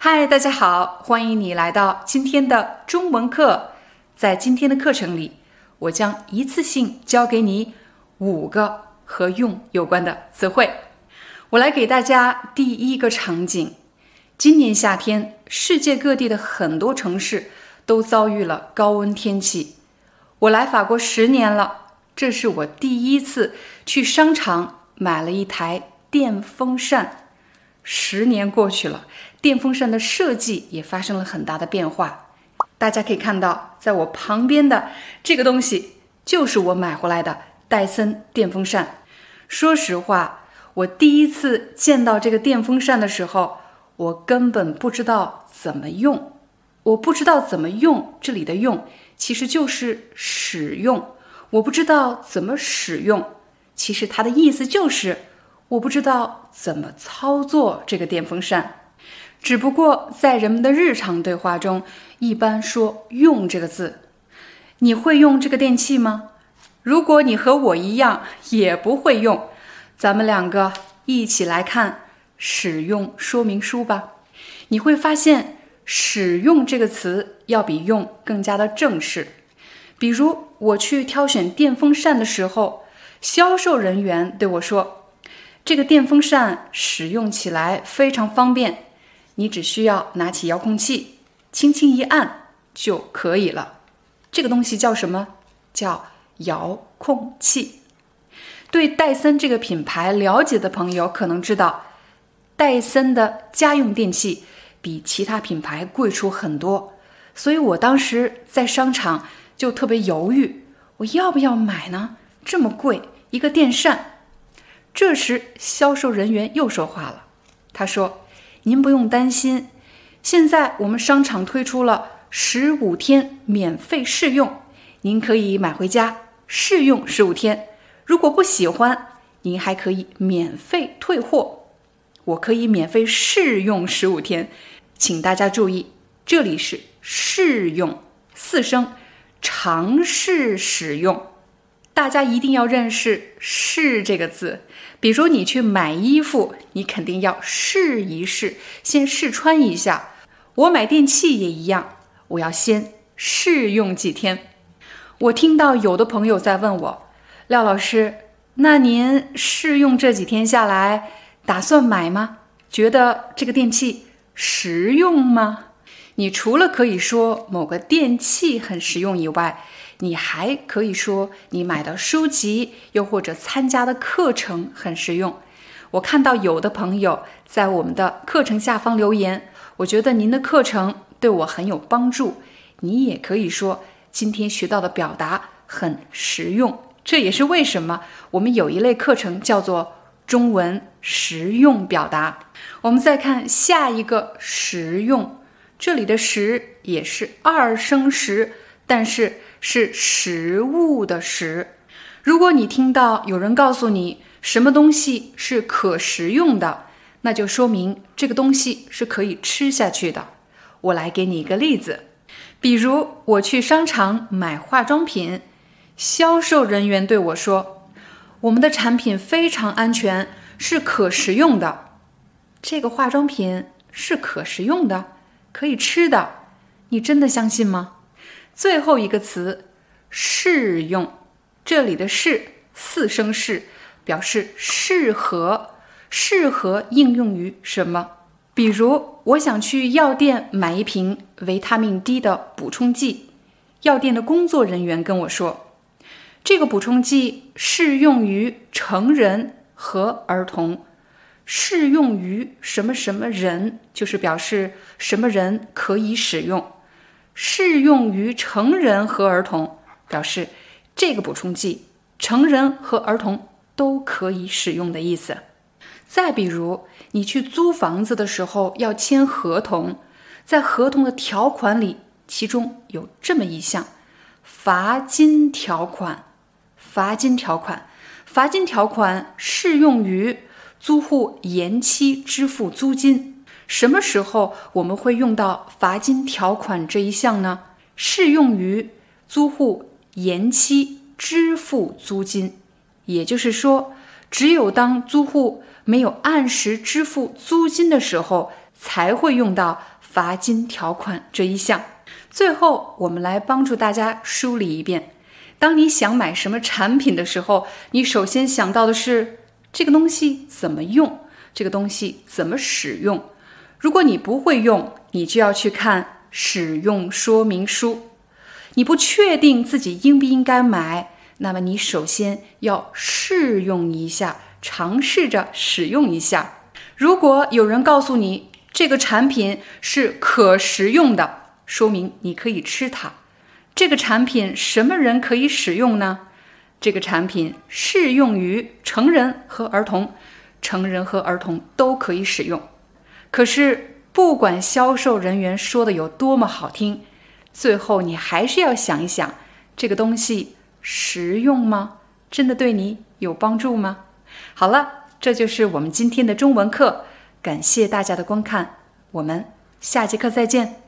嗨，大家好，欢迎你来到今天的中文课。在今天的课程里，我将一次性教给你五个和“用”有关的词汇。我来给大家第一个场景：今年夏天，世界各地的很多城市都遭遇了高温天气。我来法国十年了，这是我第一次去商场买了一台电风扇。十年过去了。电风扇的设计也发生了很大的变化。大家可以看到，在我旁边的这个东西就是我买回来的戴森电风扇。说实话，我第一次见到这个电风扇的时候，我根本不知道怎么用。我不知道怎么用，这里的“用”其实就是使用。我不知道怎么使用，其实它的意思就是我不知道怎么操作这个电风扇。只不过在人们的日常对话中，一般说“用”这个字。你会用这个电器吗？如果你和我一样也不会用，咱们两个一起来看使用说明书吧。你会发现“使用”这个词要比“用”更加的正式。比如我去挑选电风扇的时候，销售人员对我说：“这个电风扇使用起来非常方便。”你只需要拿起遥控器，轻轻一按就可以了。这个东西叫什么？叫遥控器。对戴森这个品牌了解的朋友可能知道，戴森的家用电器比其他品牌贵出很多。所以我当时在商场就特别犹豫，我要不要买呢？这么贵一个电扇。这时销售人员又说话了，他说。您不用担心，现在我们商场推出了十五天免费试用，您可以买回家试用十五天。如果不喜欢，您还可以免费退货。我可以免费试用十五天，请大家注意，这里是试用四声，尝试使用。大家一定要认识“试”这个字。比如你去买衣服，你肯定要试一试，先试穿一下。我买电器也一样，我要先试用几天。我听到有的朋友在问我，廖老师，那您试用这几天下来，打算买吗？觉得这个电器实用吗？你除了可以说某个电器很实用以外，你还可以说你买的书籍，又或者参加的课程很实用。我看到有的朋友在我们的课程下方留言，我觉得您的课程对我很有帮助。你也可以说今天学到的表达很实用。这也是为什么我们有一类课程叫做中文实用表达。我们再看下一个实用，这里的“食”也是二声食，但是。是食物的食。如果你听到有人告诉你什么东西是可食用的，那就说明这个东西是可以吃下去的。我来给你一个例子，比如我去商场买化妆品，销售人员对我说：“我们的产品非常安全，是可食用的。”这个化妆品是可食用的，可以吃的，你真的相信吗？最后一个词“适用”，这里的“适”四声适，表示适合，适合应用于什么？比如，我想去药店买一瓶维他命 D 的补充剂，药店的工作人员跟我说，这个补充剂适用于成人和儿童，适用于什么什么人，就是表示什么人可以使用。适用于成人和儿童，表示这个补充剂成人和儿童都可以使用的意思。再比如，你去租房子的时候要签合同，在合同的条款里，其中有这么一项罚金条款。罚金条款，罚金条款适用于租户延期支付租金。什么时候我们会用到罚金条款这一项呢？适用于租户延期支付租金，也就是说，只有当租户没有按时支付租金的时候，才会用到罚金条款这一项。最后，我们来帮助大家梳理一遍：当你想买什么产品的时候，你首先想到的是这个东西怎么用，这个东西怎么使用。如果你不会用，你就要去看。使用说明书，你不确定自己应不应该买，那么你首先要试用一下，尝试着使用一下。如果有人告诉你这个产品是可食用的，说明你可以吃它。这个产品什么人可以使用呢？这个产品适用于成人和儿童，成人和儿童都可以使用。可是。不管销售人员说的有多么好听，最后你还是要想一想，这个东西实用吗？真的对你有帮助吗？好了，这就是我们今天的中文课，感谢大家的观看，我们下节课再见。